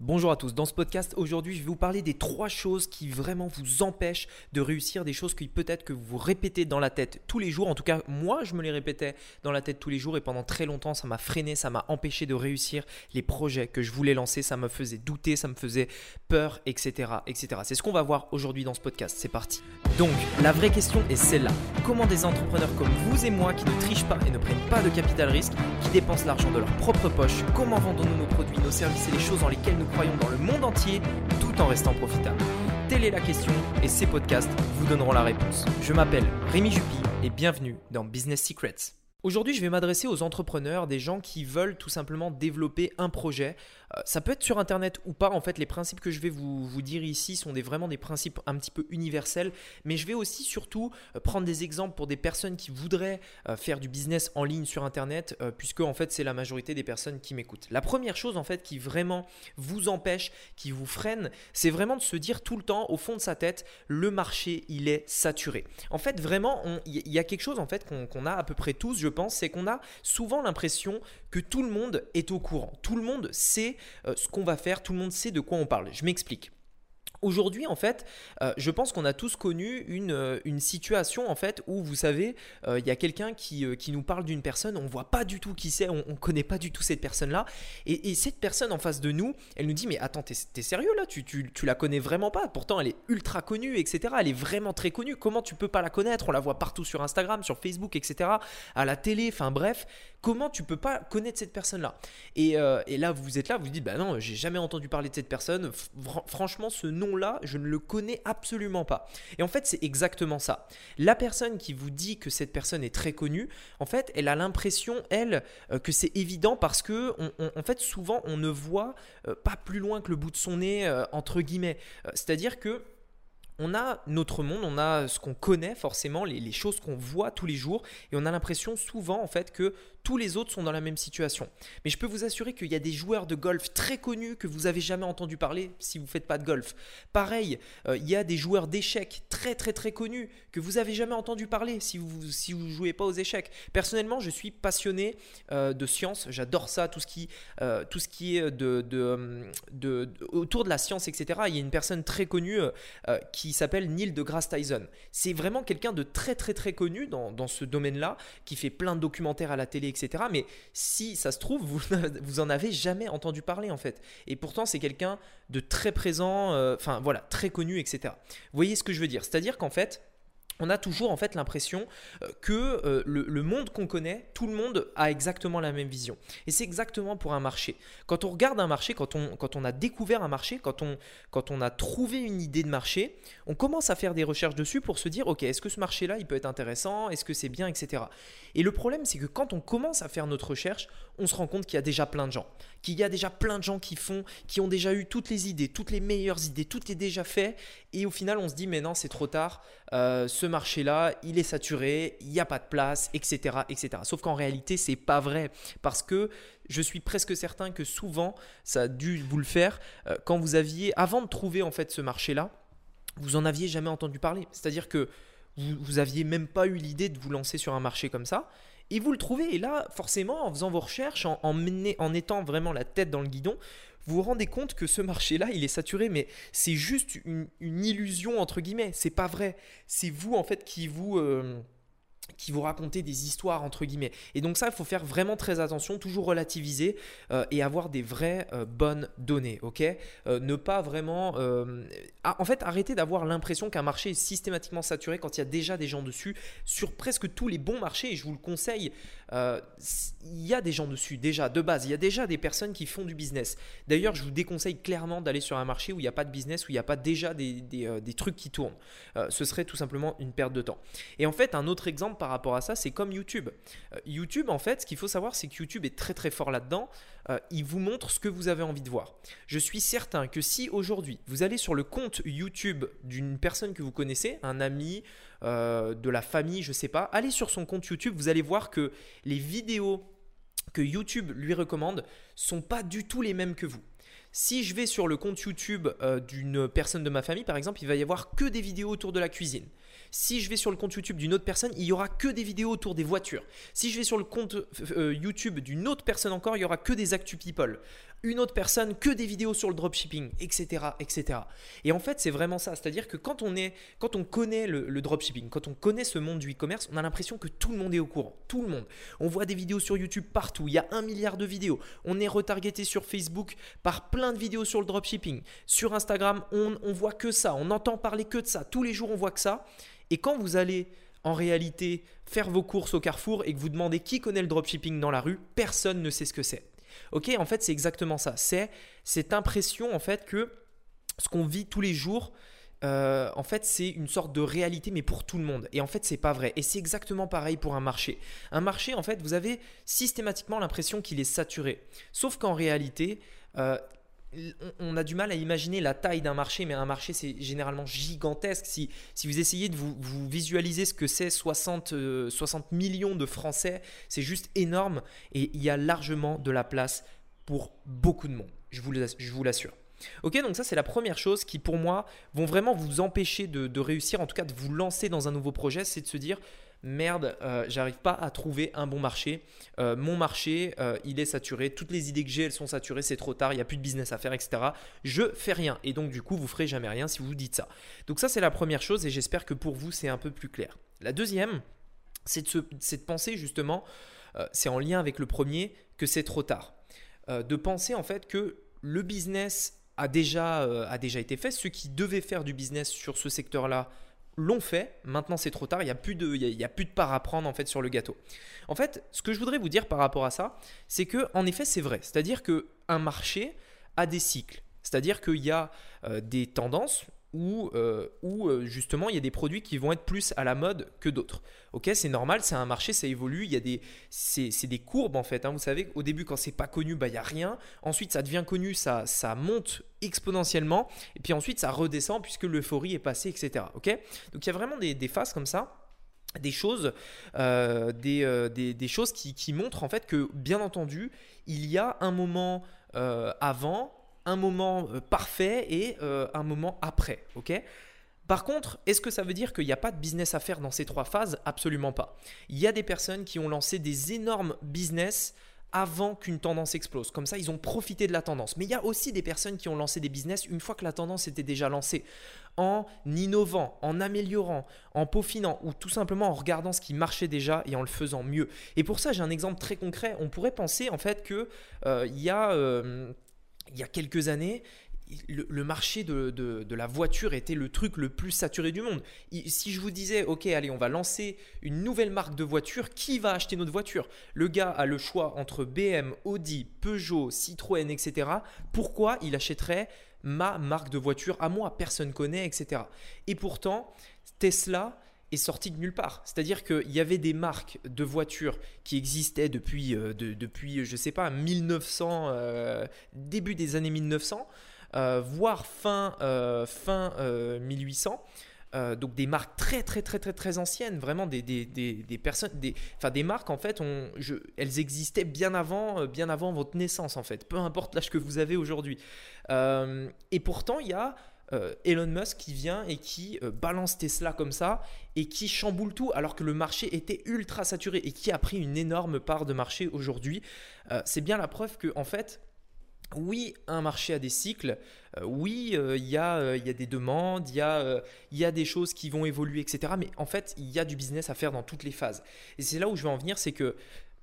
Bonjour à tous, dans ce podcast aujourd'hui je vais vous parler des trois choses qui vraiment vous empêchent de réussir, des choses qui peut-être que vous répétez dans la tête tous les jours, en tout cas moi je me les répétais dans la tête tous les jours et pendant très longtemps ça m'a freiné, ça m'a empêché de réussir les projets que je voulais lancer, ça me faisait douter, ça me faisait peur, etc. etc. C'est ce qu'on va voir aujourd'hui dans ce podcast, c'est parti. Donc la vraie question est celle-là, comment des entrepreneurs comme vous et moi qui ne trichent pas et ne prennent pas de capital risque, qui dépensent l'argent de leur propre poche, comment vendons-nous nos produits, nos services et les choses dans lesquelles nous croyons dans le monde entier tout en restant profitable Telle est la question et ces podcasts vous donneront la réponse. Je m'appelle Rémi Jupy et bienvenue dans Business Secrets. Aujourd'hui, je vais m'adresser aux entrepreneurs, des gens qui veulent tout simplement développer un projet. Euh, ça peut être sur Internet ou pas. En fait, les principes que je vais vous, dire ici sont vraiment des principes un petit peu universels. Mais je vais aussi surtout euh, prendre des exemples pour des personnes qui voudraient euh, faire du business en ligne sur Internet, puisque en fait, c'est la majorité des personnes qui m'écoutent. La première chose en fait qui vraiment vous empêche, qui vous freine, c'est vraiment de se dire tout le temps au fond de sa tête, le marché il est saturé. En fait, vraiment, il y a quelque chose en fait qu'on a à peu près tous, je pense, c'est qu'on a souvent l'impression tout le monde est au courant. Tout le monde sait euh, ce qu'on va faire, tout le monde sait de quoi on parle. Je m'explique. Aujourd'hui, en fait, euh, je pense qu'on a tous connu une, euh, une, situation en fait où vous savez, euh, il y a quelqu'un qui, qui, nous parle d'une personne, on voit pas du tout qui c'est, on, ne connaît pas du tout cette personne-là, et, cette personne en face de nous, elle nous dit mais attends, t'es es sérieux là, tu, tu, la connais vraiment pas, pourtant elle est ultra connue, etc. Elle est vraiment très connue. Comment tu peux pas la connaître? On la voit partout sur Instagram, sur Facebook, etc. À la télé, enfin bref, comment tu peux pas connaître cette personne-là? Et, et, là, vous êtes là, vous vous dites bah non, j'ai jamais entendu parler de cette personne. franchement, ce nom là je ne le connais absolument pas. Et en fait, c'est exactement ça. La personne qui vous dit que cette personne est très connue, en fait, elle a l'impression, elle, euh, que c'est évident parce que, en fait, souvent, on ne voit euh, pas plus loin que le bout de son nez, euh, entre guillemets. C'est-à-dire que on a notre monde, on a ce qu'on connaît forcément, les, choses qu'on voit tous les jours, et on a l'impression souvent en fait que tous les autres sont dans la même situation. Mais je peux vous assurer qu'il y a des joueurs de golf très connus que vous avez jamais entendu parler si vous ne faites pas de golf. Pareil, euh, il y a des joueurs d'échecs très très très connus que vous avez jamais entendu parler si vous si vous jouez pas aux échecs. Personnellement, je suis passionné euh, de science, j'adore ça, tout ce qui euh, tout ce qui est de, de, autour de la science, etc. Il y a une personne très connue qui s'appelle Neil deGrasse Tyson. C'est vraiment quelqu'un de très très très connu dans, dans ce domaine-là, qui fait plein de documentaires à la télé, Mais si ça se trouve, vous, vous en avez jamais entendu parler en fait. Et pourtant, c'est quelqu'un de très présent, euh, enfin voilà, très connu, etc. Vous voyez ce que je veux dire? C'est-à-dire qu'en fait, on a toujours en fait l'impression euh, que euh, le, monde qu'on connaît, tout le monde a exactement la même vision. Et c'est exactement pour un marché. Quand on regarde un marché, quand on, a découvert un marché, quand on, quand on a trouvé une idée de marché, on commence à faire des recherches dessus pour se dire, ok, est-ce que ce marché-là, il peut être intéressant, est-ce que c'est bien, etc. Et le problème, c'est que quand on commence à faire notre recherche, on se rend compte qu'il y a déjà plein de gens, qu'il y a déjà plein de gens qui font, qui ont déjà eu toutes les idées, toutes les meilleures idées, tout est déjà fait. Et au final, on se dit, mais non, c'est trop tard. Euh, ce marché-là, il est saturé, il n'y a pas de place, etc., etc. Sauf qu'en réalité, c'est pas vrai parce que je suis presque certain que souvent, ça a dû vous le faire euh, quand vous aviez, avant de trouver en fait ce marché-là, vous en aviez jamais entendu parler. C'est-à-dire que vous, vous aviez même pas eu l'idée de vous lancer sur un marché comme ça. Et vous le trouvez, et là, forcément, en faisant vos recherches, en, en, en étant vraiment la tête dans le guidon, vous vous rendez compte que ce marché-là, il est saturé, mais c'est juste une, illusion, entre guillemets. C'est pas vrai. C'est vous, en fait, qui vous. Euh, qui vous raconter des histoires entre guillemets. Et donc ça, il faut faire vraiment très attention, toujours relativiser euh, et avoir des vraies euh, bonnes données, ok? Euh, Ne pas vraiment... en fait, arrêter d'avoir l'impression qu'un marché est systématiquement saturé quand il y a déjà des gens dessus. Sur presque tous les bons marchés, et je vous le conseille, il y a des gens dessus déjà, de base. Il y a déjà des personnes qui font du business. D'ailleurs, je vous déconseille clairement d'aller sur un marché où il n'y a pas de business, où il n'y a pas déjà des, des, des trucs qui tournent. ce serait tout simplement une perte de temps. Et en fait, un autre exemple par rapport à ça, c'est comme YouTube. Euh, YouTube, en fait, ce qu'il faut savoir, c'est que YouTube est très très fort là-dedans. Euh, il vous montre ce que vous avez envie de voir. Je suis certain que si aujourd'hui vous allez sur le compte YouTube d'une personne que vous connaissez, un ami, euh, de la famille, je sais pas, allez sur son compte YouTube, vous allez voir que les vidéos que YouTube lui recommande sont pas du tout les mêmes que vous. Si je vais sur le compte YouTube d'une personne de ma famille, par exemple, il va y avoir que des vidéos autour de la cuisine. Si je vais sur le compte YouTube d'une autre personne, il y aura que des vidéos autour des voitures. Si je vais sur le compte euh, YouTube d'une autre personne encore, il y aura que des actu people. Une autre personne que des vidéos sur le dropshipping, etc., etc. Et en fait, c'est vraiment ça. C'est-à-dire que quand on est, quand on connaît le, dropshipping, quand on connaît ce monde du e-commerce, on a l'impression que tout le monde est au courant. Tout le monde. On voit des vidéos sur YouTube partout. Il y a un milliard de vidéos. On est retargeté sur Facebook par plein de vidéos sur le dropshipping. Sur Instagram, on, on voit que ça. On entend parler que de ça. Tous les jours, on voit que ça. Et quand vous allez en réalité faire vos courses au carrefour et que vous demandez qui connaît le dropshipping dans la rue, personne ne sait ce que c'est. Ok, en fait, c'est exactement ça. C'est cette impression en fait que ce qu'on vit tous les jours, euh, en fait, c'est une sorte de réalité, mais pour tout le monde. Et en fait, c'est pas vrai. Et c'est exactement pareil pour un marché. Un marché, en fait, vous avez systématiquement l'impression qu'il est saturé. Sauf qu'en réalité, euh, on a du mal à imaginer la taille d'un marché, mais un marché c'est généralement gigantesque. Si, si vous essayez de vous, visualiser ce que c'est 60, 60 euh, millions de Français, c'est juste énorme et il y a largement de la place pour beaucoup de monde. Je vous l'assure. Ok, donc ça c'est la première chose qui pour moi vont vraiment vous empêcher de réussir, en tout cas de vous lancer dans un nouveau projet, c'est de se dire merde, euh, j'arrive pas à trouver un bon marché. Euh, mon marché, euh, il est saturé. Toutes les idées que j'ai, elles sont saturées. C'est trop tard. Il n'y a plus de business à faire, etc. Je fais rien. Et donc, du coup, vous ferez jamais rien si vous dites ça. Donc, ça, c'est la première chose. Et j'espère que pour vous, c'est un peu plus clair. La deuxième, c'est de, de, penser justement, c'est en lien avec le premier, que c'est trop tard. de penser en fait que le business a déjà, a déjà été fait. Ceux qui devaient faire du business sur ce secteur-là l'ont fait, maintenant c'est trop tard, il n'y a, plus de, il y a, plus de part à prendre en fait sur le gâteau. En fait, ce que je voudrais vous dire par rapport à ça, c'est que en effet c'est vrai, c'est-à-dire qu'un marché a des cycles, c'est-à-dire qu'il y a euh, des tendances, où, euh, euh, justement il y a des produits qui vont être plus à la mode que d'autres. Ok, c'est normal, c'est un marché, ça évolue, il y a des, c'est, des courbes en fait. Hein. Vous savez, au début quand c'est pas connu, bah il y a rien. Ensuite ça devient connu, ça, monte exponentiellement, et puis ensuite ça redescend puisque l'euphorie est passée, etc. Ok, donc il y a vraiment des, phases comme ça des choses, euh, des, choses qui, montrent en fait que, bien entendu, il y a un moment avant un moment euh, parfait et euh, un moment après. ok? Par contre, est-ce que ça veut dire qu'il n'y a pas de business à faire dans ces trois phases? Absolument pas. Il y a des personnes qui ont lancé des énormes business avant qu'une tendance explose. Comme ça, ils ont profité de la tendance. Mais il y a aussi des personnes qui ont lancé des business une fois que la tendance était déjà lancée, en innovant, en améliorant, en peaufinant ou tout simplement en regardant ce qui marchait déjà et en le faisant mieux. Et pour ça, j'ai un exemple très concret. On pourrait penser en fait qu'il euh, y a il y a quelques années, le, marché de, la voiture était le truc le plus saturé du monde. Si je vous disais, ok, allez, on va lancer une nouvelle marque de voiture, qui va acheter notre voiture? Le gars a le choix entre BM, Audi, Peugeot, Citroën, etc. Pourquoi il achèterait ma marque de voiture à moi? Personne connaît, etc. Et pourtant, Tesla est sorti de nulle part. C'est-à-dire qu'il y avait des marques de voitures qui existaient depuis, euh, depuis je sais pas, 1900, euh, début des années 1900, euh, voire fin, fin 1800. donc des marques très très très très très anciennes, vraiment des, des, des, personnes, des, enfin des marques en fait, elles existaient bien avant, bien avant votre naissance en fait, peu importe l'âge que vous avez aujourd'hui. et pourtant il y a euh, Elon Musk qui vient et qui euh, balance Tesla comme ça et qui chamboule tout alors que le marché était ultra saturé et qui a pris une énorme part de marché aujourd'hui. Euh, c'est bien la preuve que en fait, oui, un marché a des cycles, oui, il y, a, y, a des demandes, il y, y a des choses qui vont évoluer, etc. Mais en fait, il y a du business à faire dans toutes les phases. Et c'est là où je vais en venir, c'est que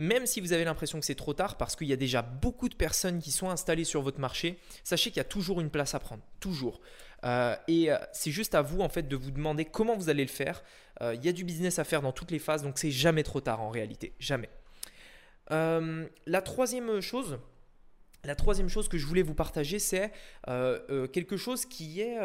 même si vous avez l'impression que c'est trop tard parce qu'il y a déjà beaucoup de personnes qui sont installées sur votre marché, sachez qu'il y a toujours une place à prendre, toujours. Euh, et euh, c'est juste à vous en fait de vous demander comment vous allez le faire. Euh, il y a du business à faire dans toutes les phases, donc c'est jamais trop tard en réalité, jamais. la troisième chose, la troisième chose que je voulais vous partager, c'est quelque chose qui est,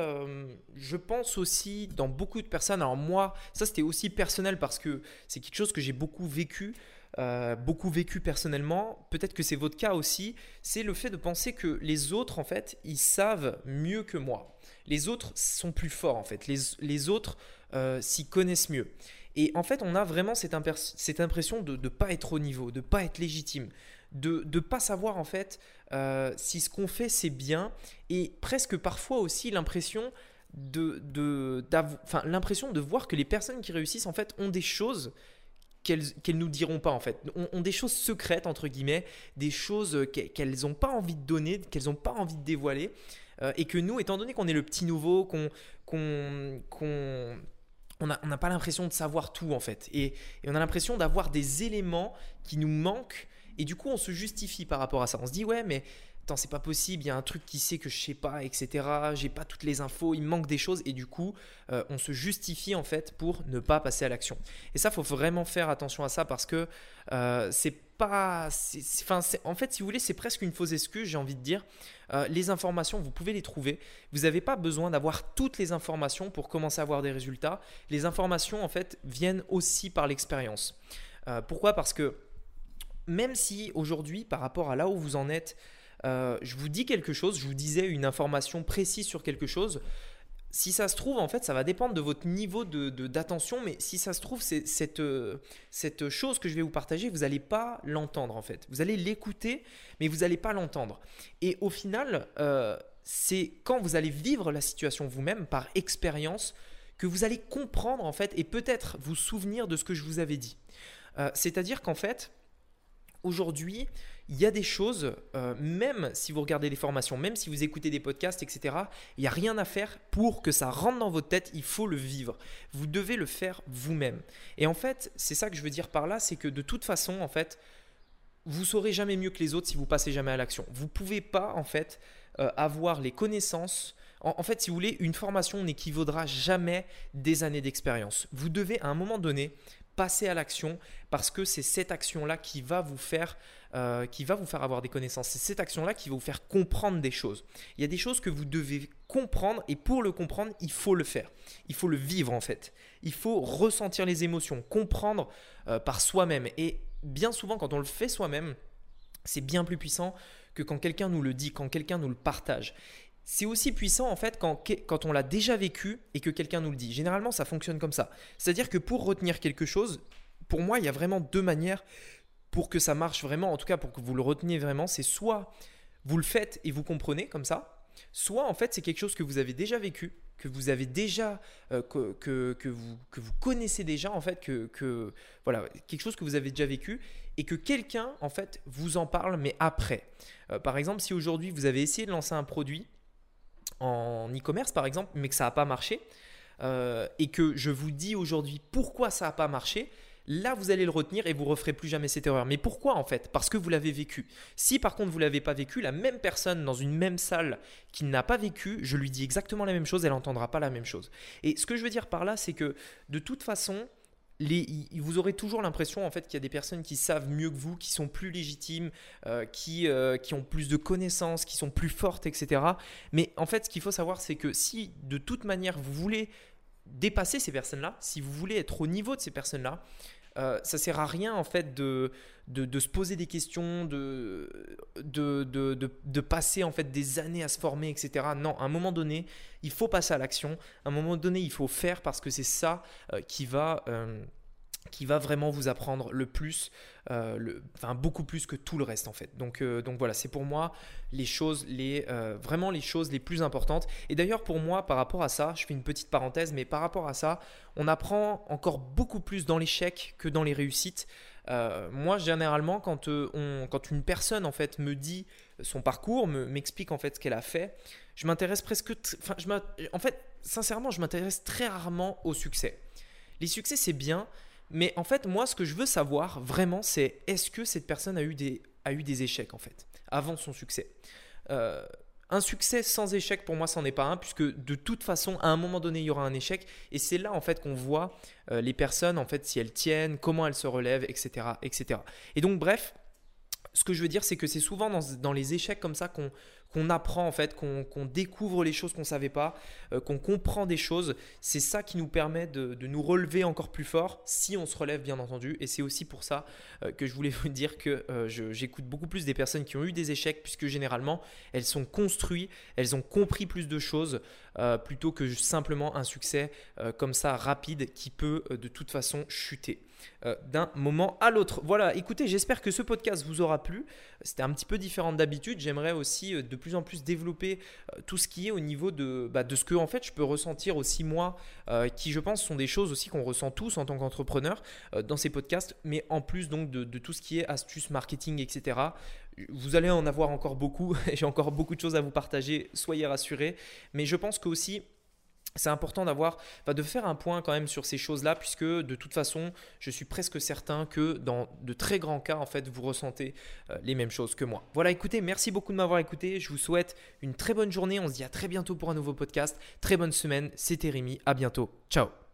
je pense aussi, dans beaucoup de personnes. Alors moi, ça c'était aussi personnel parce que c'est quelque chose que j'ai beaucoup vécu. Beaucoup vécu personnellement, peut-être que c'est votre cas aussi, c'est le fait de penser que les autres, en fait, ils savent mieux que moi les autres sont plus forts en fait. Les, autres euh, s'y connaissent mieux. Et en fait, on a vraiment cette, impression de ne pas être au niveau, de ne pas être légitime, de ne pas savoir en fait euh, si ce qu'on fait c'est bien et presque parfois aussi l'impression de, de, l'impression de voir que les personnes qui réussissent en fait ont des choses qu'elles ne nous diront pas en fait. Ont, des choses secrètes entre guillemets, des choses qu'elles n'ont pas envie de donner, qu'elles n'ont pas envie de dévoiler. et que nous, étant donné qu'on est le petit nouveau, qu'on qu'on on n'a pas l'impression de savoir tout en fait. Et, et on a l'impression d'avoir des éléments qui nous manquent. Et du coup, on se justifie par rapport à ça. On se dit, ouais, mais attends, c'est pas possible, il y a un truc qui sait que je sais pas, etc. J'ai pas toutes les infos, il manque des choses. Et du coup, euh, on se justifie en fait pour ne pas passer à l'action. Et ça, faut vraiment faire attention à ça parce que euh, c'est pas. Enfin, en fait, si vous voulez, c'est presque une fausse excuse, j'ai envie de dire. Euh, les informations, vous pouvez les trouver. Vous n'avez pas besoin d'avoir toutes les informations pour commencer à avoir des résultats. Les informations, en fait, viennent aussi par l'expérience. Pourquoi? Parce que même si aujourd'hui, par rapport à là où vous en êtes, euh, je vous dis quelque chose, je vous disais une information précise sur quelque chose, si ça se trouve, en fait, ça va dépendre de votre niveau d'attention, de, mais si ça se trouve, cette, euh, cette chose que je vais vous partager, vous n'allez pas l'entendre, en fait. Vous allez l'écouter, mais vous n'allez pas l'entendre. Et au final, euh, c'est quand vous allez vivre la situation vous-même, par expérience, que vous allez comprendre, en fait, et peut-être vous souvenir de ce que je vous avais dit. C'est-à-dire qu'en fait, aujourd'hui, il y a des choses, euh, même si vous regardez des formations, même si vous écoutez des podcasts, etc., il n'y a rien à faire pour que ça rentre dans votre tête, il faut le vivre. Vous devez le faire vous-même. Et en fait, c'est ça que je veux dire par là, c'est que de toute façon, en fait, vous saurez jamais mieux que les autres si vous passez jamais à l'action. Vous ne pouvez pas, en fait, euh, avoir les connaissances. En, fait, si vous voulez, une formation n'équivaudra jamais des années d'expérience. Vous devez, à un moment donné, passer à l'action parce que c'est cette action-là qui va vous faire euh, qui va vous faire avoir des connaissances. C'est cette action-là qui va vous faire comprendre des choses. Il y a des choses que vous devez comprendre et pour le comprendre, il faut le faire. Il faut le vivre en fait. Il faut ressentir les émotions, comprendre euh, par soi-même. Et bien souvent, quand on le fait soi-même, c'est bien plus puissant que quand quelqu'un nous le dit, quand quelqu'un nous le partage. C'est aussi puissant en fait quand, quand on l'a déjà vécu et que quelqu'un nous le dit. Généralement, ça fonctionne comme ça. C'est-à-dire que pour retenir quelque chose, pour moi, il y a vraiment deux manières pour que ça marche vraiment, en tout cas pour que vous le reteniez vraiment, c'est soit vous le faites et vous comprenez comme ça, soit en fait c'est quelque chose que vous avez déjà vécu, que vous avez déjà, euh, que, que, vous, que vous connaissez déjà en fait, que, que voilà, quelque chose que vous avez déjà vécu et que quelqu'un en fait vous en parle mais après. Euh, par exemple, si aujourd'hui vous avez essayé de lancer un produit en e-commerce par exemple, mais que ça n'a pas marché, euh, et que je vous dis aujourd'hui pourquoi ça n'a pas marché, là vous allez le retenir et vous referez plus jamais cette erreur. Mais pourquoi en fait? Parce que vous l'avez vécu. Si par contre vous l'avez pas vécu, la même personne dans une même salle qui n'a pas vécu, je lui dis exactement la même chose, elle n'entendra pas la même chose. Et ce que je veux dire par là, c'est que de toute façon, vous aurez toujours l'impression en fait qu'il y a des personnes qui savent mieux que vous, qui sont plus légitimes, euh, qui, euh, qui ont plus de connaissances, qui sont plus fortes, etc. Mais en fait, ce qu'il faut savoir, c'est que si de toute manière vous voulez dépasser ces personnes-là, si vous voulez être au niveau de ces personnes-là, euh, ça sert à rien en fait de, de, se poser des questions, de, de, de, passer en fait des années à se former, etc. Non, à un moment donné, il faut passer à l'action. À un moment donné, il faut faire parce que c'est ça euh, qui va... Euh, qui va vraiment vous apprendre le plus, euh, le, enfin beaucoup plus que tout le reste en fait. Donc, donc voilà, c'est pour moi les choses, les, vraiment les choses les plus importantes. Et d'ailleurs pour moi, par rapport à ça, je fais une petite parenthèse, mais par rapport à ça, on apprend encore beaucoup plus dans l'échec que dans les réussites. Moi, généralement, quand, on, quand une personne en fait me dit son parcours, m'explique en fait ce qu'elle a fait, je m'intéresse presque, en fait, sincèrement, je m'intéresse très rarement au succès. Les succès, c'est bien, mais en fait, moi, ce que je veux savoir vraiment, c'est est-ce que cette personne a eu des, a eu des échecs, en fait, avant son succès? Euh, un succès sans échec, pour moi, c'en est pas un, puisque de toute façon, à un moment donné, il y aura un échec. Et c'est là, en fait, qu'on voit euh, les personnes, en fait, si elles tiennent, comment elles se relèvent, etc. etc. Et donc, bref, ce que je veux dire, c'est que c'est souvent dans, dans, les échecs comme ça qu'on qu'on apprend en fait, qu'on découvre les choses qu'on ne savait pas, euh, qu'on comprend des choses. C'est ça qui nous permet de, nous relever encore plus fort si on se relève bien entendu. Et c'est aussi pour ça euh, que je voulais vous dire que euh, j'écoute beaucoup plus des personnes qui ont eu des échecs puisque généralement elles sont construites, elles ont compris plus de choses plutôt que simplement un succès comme ça rapide qui peut de toute façon chuter. Euh, d'un moment à l'autre. Voilà, écoutez, j'espère que ce podcast vous aura plu. C'était un petit peu différent d'habitude. J'aimerais aussi euh, de plus en plus développer euh, tout ce qui est au niveau de, bah, de ce que en fait je peux ressentir aussi moi, qui je pense sont des choses aussi qu'on ressent tous en tant qu'entrepreneur dans ces podcasts, mais en plus donc de, de tout ce qui est astuces, marketing, etc. Vous allez en avoir encore beaucoup, j'ai encore beaucoup de choses à vous partager, soyez rassurés. Mais je pense que aussi c'est important d'avoir, de faire un point quand même sur ces choses-là, puisque de toute façon, je suis presque certain que dans de très grands cas, en fait, vous ressentez euh, les mêmes choses que moi. Voilà, écoutez, merci beaucoup de m'avoir écouté. Je vous souhaite une très bonne journée. On se dit à très bientôt pour un nouveau podcast. Très bonne semaine. C'était Rémi. À bientôt. Ciao.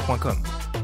www.radiocampusparis.com.